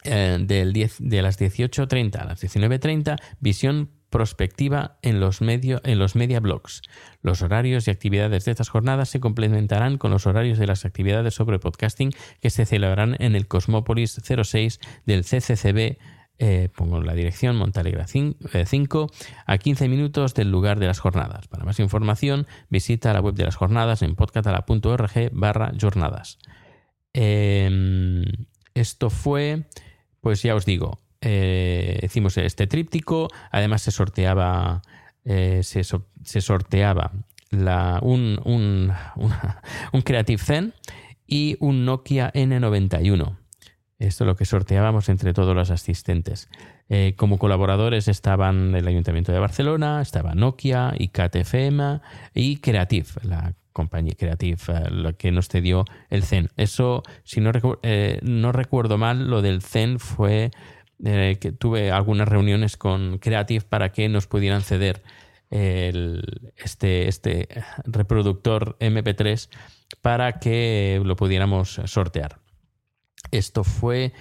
eh, del 10 de las 18.30 a las 19.30, visión prospectiva en los, medio, en los media blogs. Los horarios y actividades de estas jornadas se complementarán con los horarios de las actividades sobre podcasting que se celebrarán en el Cosmópolis 06 del CCCB. eh, pongo la dirección Montalegre 5 a 15 minutos del lugar de las jornadas. Para más información visita la web de las jornadas en podcatala.org barra jornadas. Eh, esto fue, pues ya os digo, eh, hicimos este tríptico, además se sorteaba, eh, se, so- se sorteaba un, un, un Creative Zen y un Nokia N91. Esto es lo que sorteábamos entre todos los asistentes. Eh, como colaboradores estaban el Ayuntamiento de Barcelona, estaba Nokia, ICAT-FM y Creative, la compañía Creative, eh, la que nos cedió el Zen. Eso, si no, no recuerdo mal, lo del Zen fue eh, que tuve algunas reuniones con Creative para que nos pudieran ceder este, este reproductor MP3 para que lo pudiéramos sortear. Esto fue.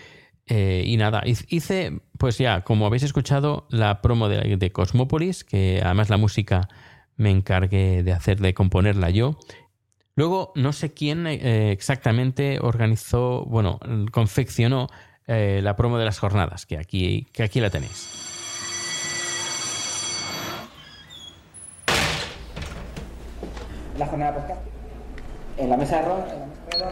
eh, y nada, hice, pues ya, como habéis escuchado, la promo de, de Cosmópolis, que además la música me encargué de hacer, de componerla yo. Luego, no sé quién eh, exactamente organizó, bueno, confeccionó eh, la promo de las jornadas, que aquí, que aquí la tenéis. La jornada podcast. En la mesa de ron.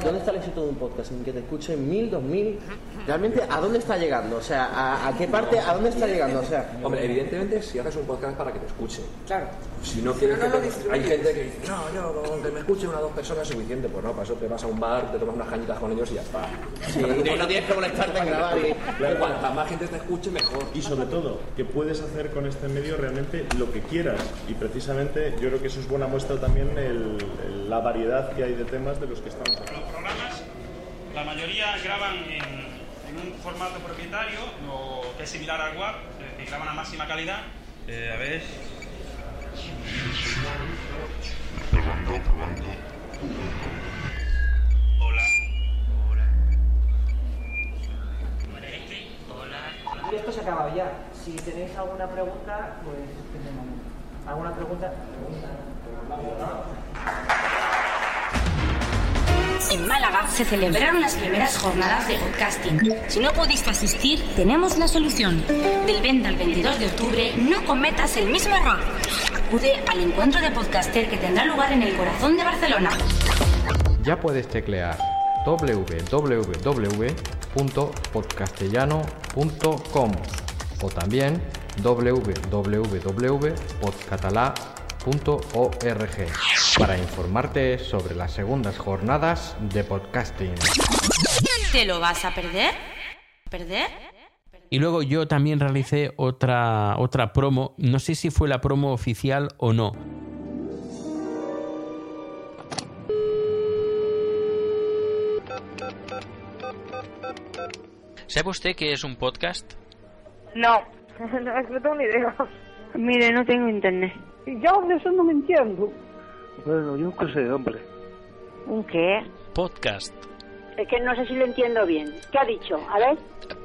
¿Dónde está el éxito de un podcast? ¿En que te escuchen mil, dos mil? ¿Realmente a dónde está llegando? O sea, ¿a, a qué parte, a dónde está llegando? O sea, Hombre, evidentemente si haces un podcast para que te escuchen. Claro. Si no quieres no que te-. Hay gente que dice, no, yo con que me escuchen una o dos personas es suficiente. Pues no, para eso te vas a un bar, te tomas unas cañitas con ellos y ya está. Sí, y no tienes que molestarte en grabar y- Claro, Cuanta más gente te escuche, mejor. Y sobre todo, que puedes hacer con este medio realmente lo que quieras. Y precisamente yo creo que eso es buena muestra también el- el- la variedad que hay de temas de los que estamos hablando. Los programas, la mayoría graban en, en un formato propietario, o que es similar al WAP, es decir, graban a máxima calidad. Eh, a ver. Y esto se ha acabado ya. Si tenéis alguna pregunta, pues este momento. ¿Alguna pregunta? En Málaga se celebraron las primeras jornadas de podcasting. Si no pudiste asistir, tenemos la solución. Del 20 al 22 de octubre, no cometas el mismo error. Acude al encuentro de podcaster que tendrá lugar en el corazón de Barcelona. Ya puedes teclear www.podcastellano.com o también www.podcatalà.org para informarte sobre las segundas jornadas de podcasting. ¿Te lo vas a perder? ¿Perder? Y luego yo también realicé otra, otra promo, no sé si fue la promo oficial o no. ¿Sabe usted qué es un podcast? No, no, no tengo ni idea. Mire, no tengo internet. Yo de eso no me entiendo. Bueno, yo qué sé, hombre. ¿Un qué? Podcast. Es que no sé si lo entiendo bien. ¿Qué ha dicho? A ver,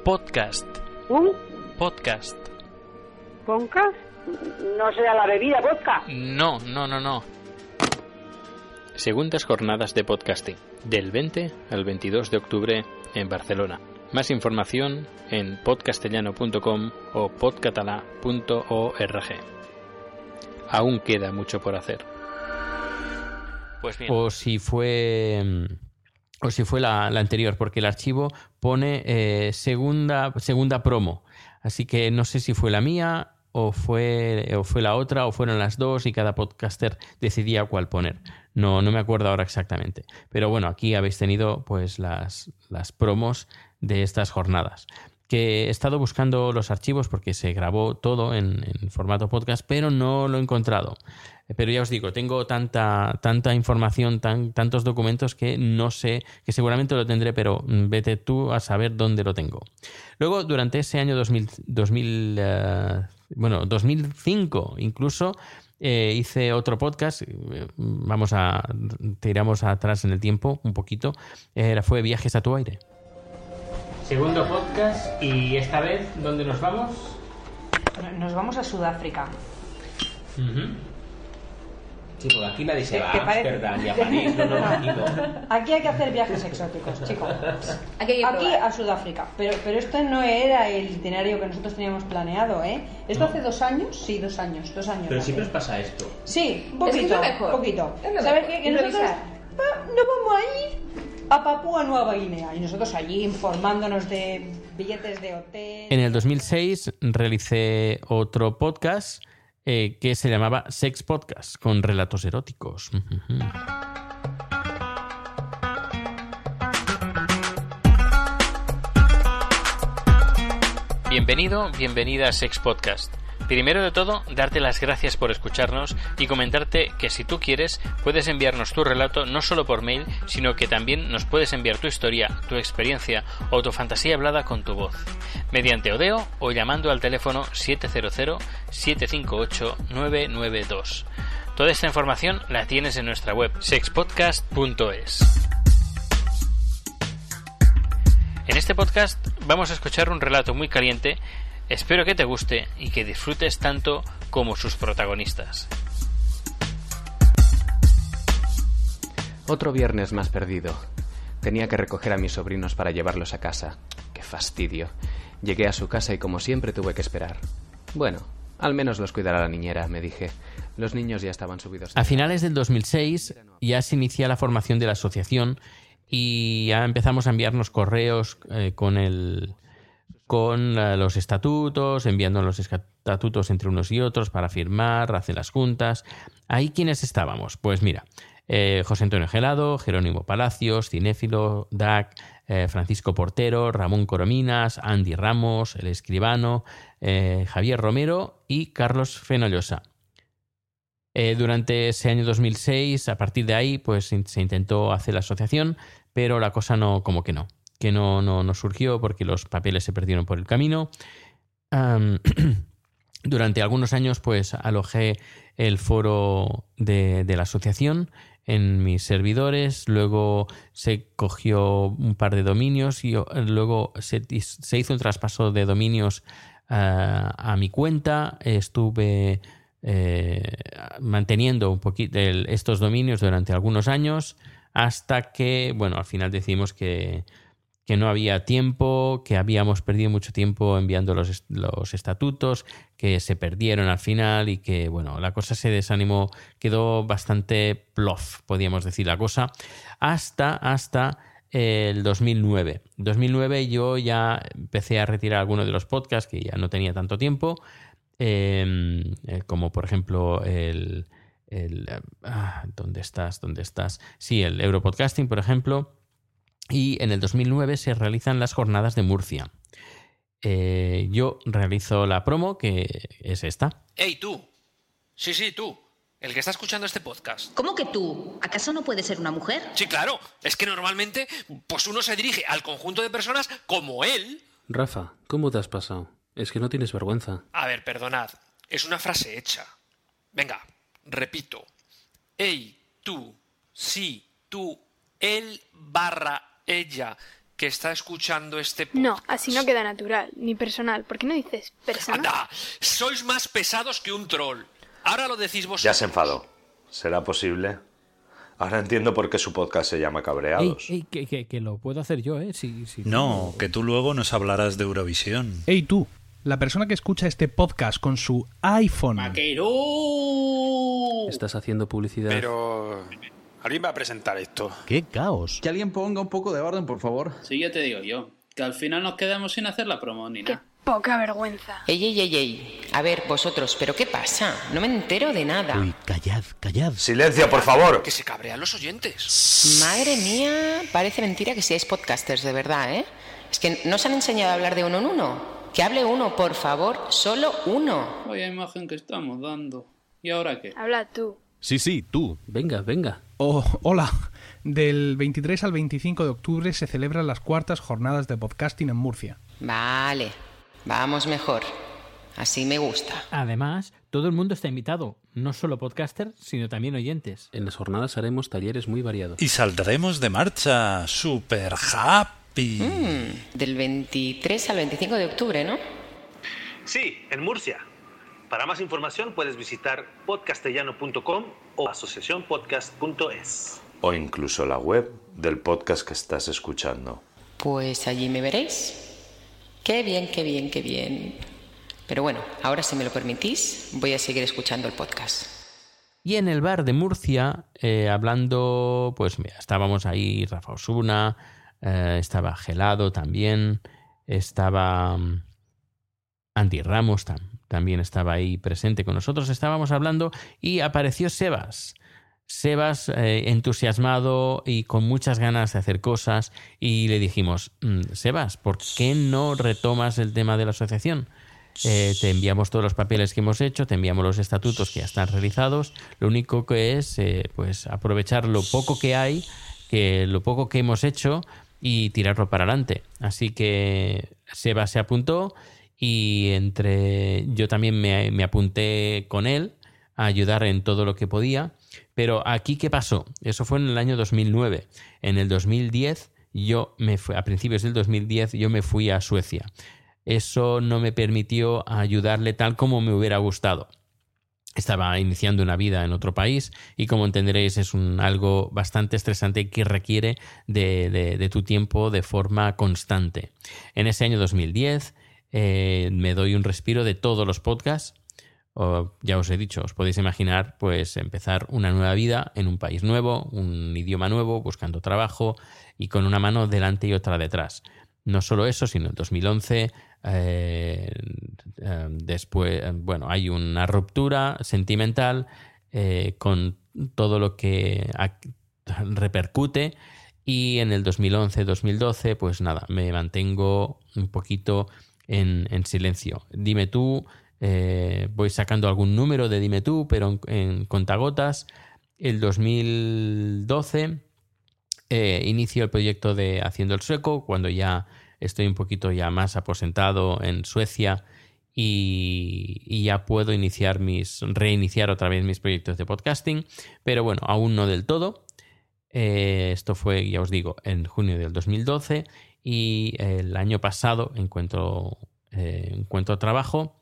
Podcast. ¿un Podcast. podcast? No será la bebida vodka. No, no, no, no. Segundas jornadas de podcasting. Del 20 al 22 de octubre en Barcelona. Más información en podcastellano.com o podcatalà.org. Aún queda mucho por hacer. Pues. O si fue. mm, O si fue la, la anterior, porque el archivo pone eh, segunda, segunda promo. Así que no sé si fue la mía o fue, o fue la otra o fueron las dos y cada podcaster decidía cuál poner. No, no me acuerdo ahora exactamente. Pero bueno, aquí habéis tenido pues las, las promos de estas jornadas. Que he estado buscando los archivos porque se grabó todo en, formato podcast, pero no lo he encontrado. Pero ya os digo, tengo tanta, tanta información, tan, tantos documentos que no sé, que seguramente lo tendré, pero mm, vete tú a saber dónde lo tengo. Luego, durante ese año 2000, 2000 eh, bueno, 2005 incluso, eh, hice otro podcast, eh, vamos a, tiramos atrás en el tiempo un poquito, era, fue Viajes a tu aire. Segundo podcast y esta vez, ¿dónde nos vamos? Nos vamos a Sudáfrica. Sí, porque aquí dice ¿Te- te parece? Ámsterdam y a París, no, no, aquí no. Aquí hay que hacer viajes exóticos, chicos. Aquí a Sudáfrica. Pero, pero esto no era el itinerario que nosotros teníamos planeado, ¿eh? Esto hace dos años, sí, dos años, dos años. Pero siempre os pasa esto. Sí, un Es que es poquito, lo mejor. poquito. Es lo ¿Sabes qué? Que nosotros va- no vamos a ir a Papúa Nueva Guinea y nosotros allí informándonos de billetes de hotel. En el 2006 realicé otro podcast eh, que se llamaba Sex Podcast con relatos eróticos. Bienvenido, bienvenida a Sex Podcast. Primero de todo, darte las gracias por escucharnos y comentarte que si tú quieres, puedes enviarnos tu relato no solo por mail, sino que también nos puedes enviar tu historia, tu experiencia o tu fantasía hablada con tu voz, mediante Odeo o llamando al teléfono 700-758-992. Toda esta información la tienes en nuestra web sexpodcast.es. En este podcast vamos a escuchar un relato muy caliente, espero que te guste y que disfrutes tanto como sus protagonistas. Otro viernes más perdido. Tenía que recoger a mis sobrinos para llevarlos a casa. Qué fastidio. Llegué a su casa y como siempre tuve que esperar. Bueno, Al menos los cuidará la niñera, me dije. Los niños ya estaban subidos. A finales del 2006 ya se inicia la formación de la asociación y ya empezamos a enviarnos correos eh, con el con los estatutos, enviando los estatutos entre unos y otros para firmar, hacer las juntas. Ahí quiénes estábamos? Pues mira, eh, José Antonio Gelado, Jerónimo Palacios, Cinéfilo, DAC, eh, Francisco Portero, Ramón Corominas, Andy Ramos, el escribano, eh, Javier Romero y Carlos Fenollosa. durante ese año 2006, a partir de ahí, pues se intentó hacer la asociación, pero la cosa no, como que no, que no, no, surgió porque los papeles se perdieron por el camino. durante algunos años, pues alojé el foro de, la asociación en mis servidores, luego se cogió un par de dominios y luego se, hizo un traspaso de dominios eh, a mi cuenta, estuve eh, manteniendo un poquito estos dominios durante algunos años hasta que, bueno, al final decidimos que, que no había tiempo, que habíamos perdido mucho tiempo enviando los, los, estatutos, que se perdieron al final y que, bueno, la cosa se desanimó, quedó bastante plof, podríamos decir la cosa, hasta, hasta el 2009. 2009 yo ya empecé a retirar algunos de los podcasts que ya no tenía tanto tiempo, em, eh, como por ejemplo el... el ah, ¿Dónde estás? ¿Dónde estás? Sí, el Europodcasting, por ejemplo y en el 2009 se realizan las jornadas de Murcia. Eh, yo realizo la promo, que es esta. ¡Ey, tú! Sí, sí, tú. El que está escuchando este podcast. ¿Cómo que tú? ¿Acaso no puede ser una mujer? Sí, claro. Es que normalmente, pues uno se dirige al conjunto de personas como él. Rafa, ¿cómo te has pasado? Es que no tienes vergüenza. A ver, perdonad. Es una frase hecha. Venga, repito. Ey, tú, sí, tú, él barra ella que está escuchando este podcast. No, así no queda natural, ni personal. ¿Por qué no dices personal? ¡Anda! Sois más pesados que un troll. Ahora lo decís vosotros. Ya se enfadó. ¿Será posible? Ahora entiendo por qué su podcast se llama Cabreados. Ey, que, que, lo puedo hacer yo, ¿eh? no, que tú luego nos hablarás de Eurovisión. Ey, tú, la persona que escucha este podcast con su iPhone. ¡Maquero! Estás haciendo publicidad. Pero... ¿Alguien va a presentar esto? ¡Qué caos! Que alguien ponga un poco de orden, por favor. Sí, ya te digo yo. Que al final nos quedamos sin hacer la promo ni nada. Poca vergüenza. Ey, ey, ey, ey. A ver, vosotros, ¿pero qué pasa? No me entero de nada. Uy, callad, callad. Silencio, por favor. Que se cabrean los oyentes. Madre mía, parece mentira que seáis podcasters, de verdad, ¿eh? Es que no os han enseñado a hablar de uno en uno. Que hable uno, por favor, solo uno. Vaya imagen que estamos dando. ¿Y ahora qué? Habla tú. Sí, sí, tú. Venga, venga. Oh, hola. Del 23 al 25 de octubre se celebran las cuartas jornadas de podcasting en Murcia. Vale, vamos mejor. Así me gusta. Además, todo el mundo está invitado, no solo podcasters, sino también oyentes. En las jornadas haremos talleres muy variados. Y saldremos de marcha, super happy. Mm, del 23 al 25 de octubre, ¿no? Sí, en Murcia. Para más información puedes visitar podcastellano.com o asociacionpodcast.es. O incluso la web del podcast que estás escuchando. Pues allí me veréis. Qué bien, qué bien, qué bien. Pero bueno, ahora si me lo permitís, voy a seguir escuchando el podcast. Y en el bar de Murcia, eh, hablando, pues mira, estábamos ahí Rafa Osuna, eh, estaba Gelado también, estaba mm, Andy Ramos también también estaba ahí presente con nosotros. Estábamos hablando y apareció Sebas. Sebas eh, entusiasmado y con muchas ganas de hacer cosas y le dijimos, mm, Sebas, ¿por qué no retomas el tema de la asociación? Eh, te enviamos todos los papeles que hemos hecho, te enviamos los estatutos que ya están realizados. Lo único que es eh, pues aprovechar lo poco que hay, que lo poco que hemos hecho y tirarlo para adelante. Así que Sebas se apuntó y entre yo también me, apunté con él a ayudar en todo lo que podía. Pero aquí, ¿qué pasó? Eso fue en el año 2009. En el 2010, yo me fui, a principios del 2010, yo me fui a Suecia. Eso no me permitió ayudarle tal como me hubiera gustado. Estaba iniciando una vida en otro país y como entenderéis es un, algo bastante estresante que requiere de, de tu tiempo de forma constante. En ese año 2010 eh, me doy un respiro de todos los podcasts o, ya os he dicho, os podéis imaginar pues empezar una nueva vida en un país nuevo, un idioma nuevo, buscando trabajo y con una mano delante y otra detrás. No solo eso, sino en 2011 eh, eh, después, bueno, hay una ruptura sentimental eh, con todo lo que repercute y en el 2011-2012 pues nada, me mantengo un poquito en, silencio. Dime tú, voy sacando algún número de dime tú, pero en, contagotas. El 2012 inicio el proyecto de Haciendo el Sueco, cuando ya estoy un poquito ya más aposentado en Suecia y, ya puedo iniciar mis, reiniciar otra vez mis proyectos de podcasting, pero bueno, aún no del todo. Eh, esto fue, ya os digo, en junio del 2012 y el año pasado encuentro, eh, encuentro trabajo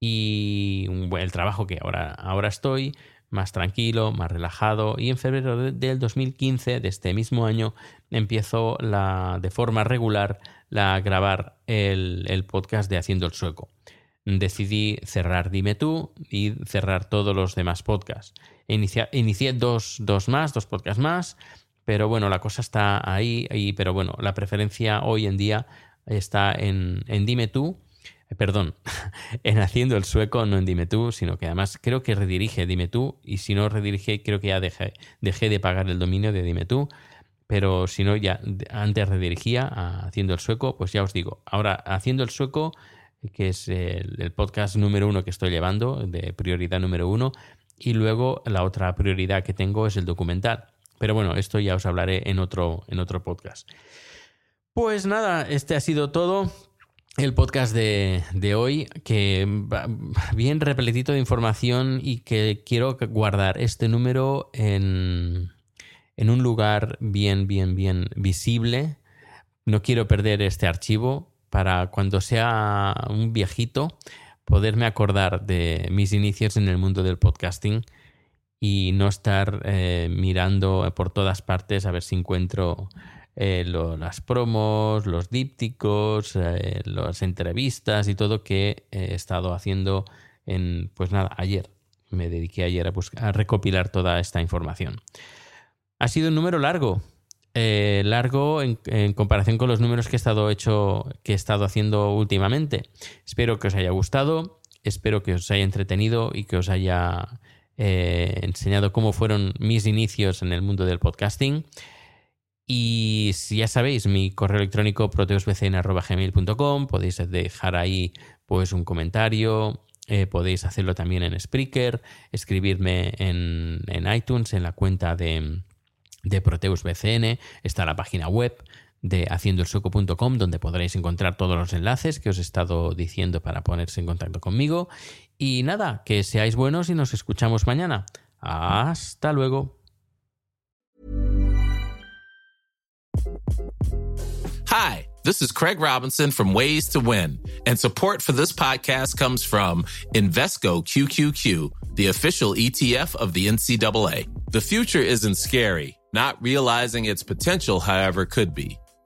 y el trabajo que ahora, ahora estoy más tranquilo, más relajado y en febrero del 2015 de este mismo año empiezo la, de forma regular la, grabar el, podcast de Haciendo el Sueco. Decidí cerrar Dime tú y cerrar todos los demás podcasts. inicié dos, más, dos podcasts más, pero bueno, la cosa está ahí, y, pero bueno, la preferencia hoy en día está en, en Dime tú perdón, en haciendo el sueco, no en Dime tú, sino que además creo que redirige Dime tú, y si no redirige, creo que ya dejé, dejé de pagar el dominio de Dime tú, pero si no, ya antes redirigía a haciendo el sueco, pues ya os digo, ahora haciendo el sueco, que es el, podcast número uno que estoy llevando, de prioridad número uno, y luego la otra prioridad que tengo es el documental. Pero bueno, esto ya os hablaré en otro, en otro podcast. Pues nada, este ha sido todo el podcast de, hoy, que va bien repletito de información y que quiero guardar este número en, en un lugar bien, bien, bien visible. No quiero perder este archivo para cuando sea un viejito poderme acordar de mis inicios en el mundo del podcasting y no estar eh, mirando por todas partes a ver si encuentro eh, las promos, los dípticos, eh, las entrevistas y todo que he estado haciendo en, pues nada, ayer. Me dediqué ayer a, recopilar toda esta información. Ha sido un número largo, eh, largo en, comparación con los números que he estado hecho, que he estado haciendo últimamente. Espero que os haya gustado, espero que os haya entretenido y que os haya enseñado cómo fueron mis inicios en el mundo del podcasting. Y si ya sabéis, mi correo electrónico proteusbcn.gmail.com, podéis dejar ahí pues un comentario, eh, podéis hacerlo también en Spreaker, escribirme en, iTunes, en la cuenta de, de ProteusBCN, está la página web de haciendoelsueco.com donde podréis encontrar todos los enlaces que os he estado diciendo para ponerse en contacto conmigo. Y nada, que seáis buenos y nos escuchamos mañana. Hasta luego. Hi, this is Craig Robinson from Ways to Win, and support for this podcast comes from Invesco QQQ, the official ETF of the NCAA. The future isn't scary. Not realizing its potential, however, could be.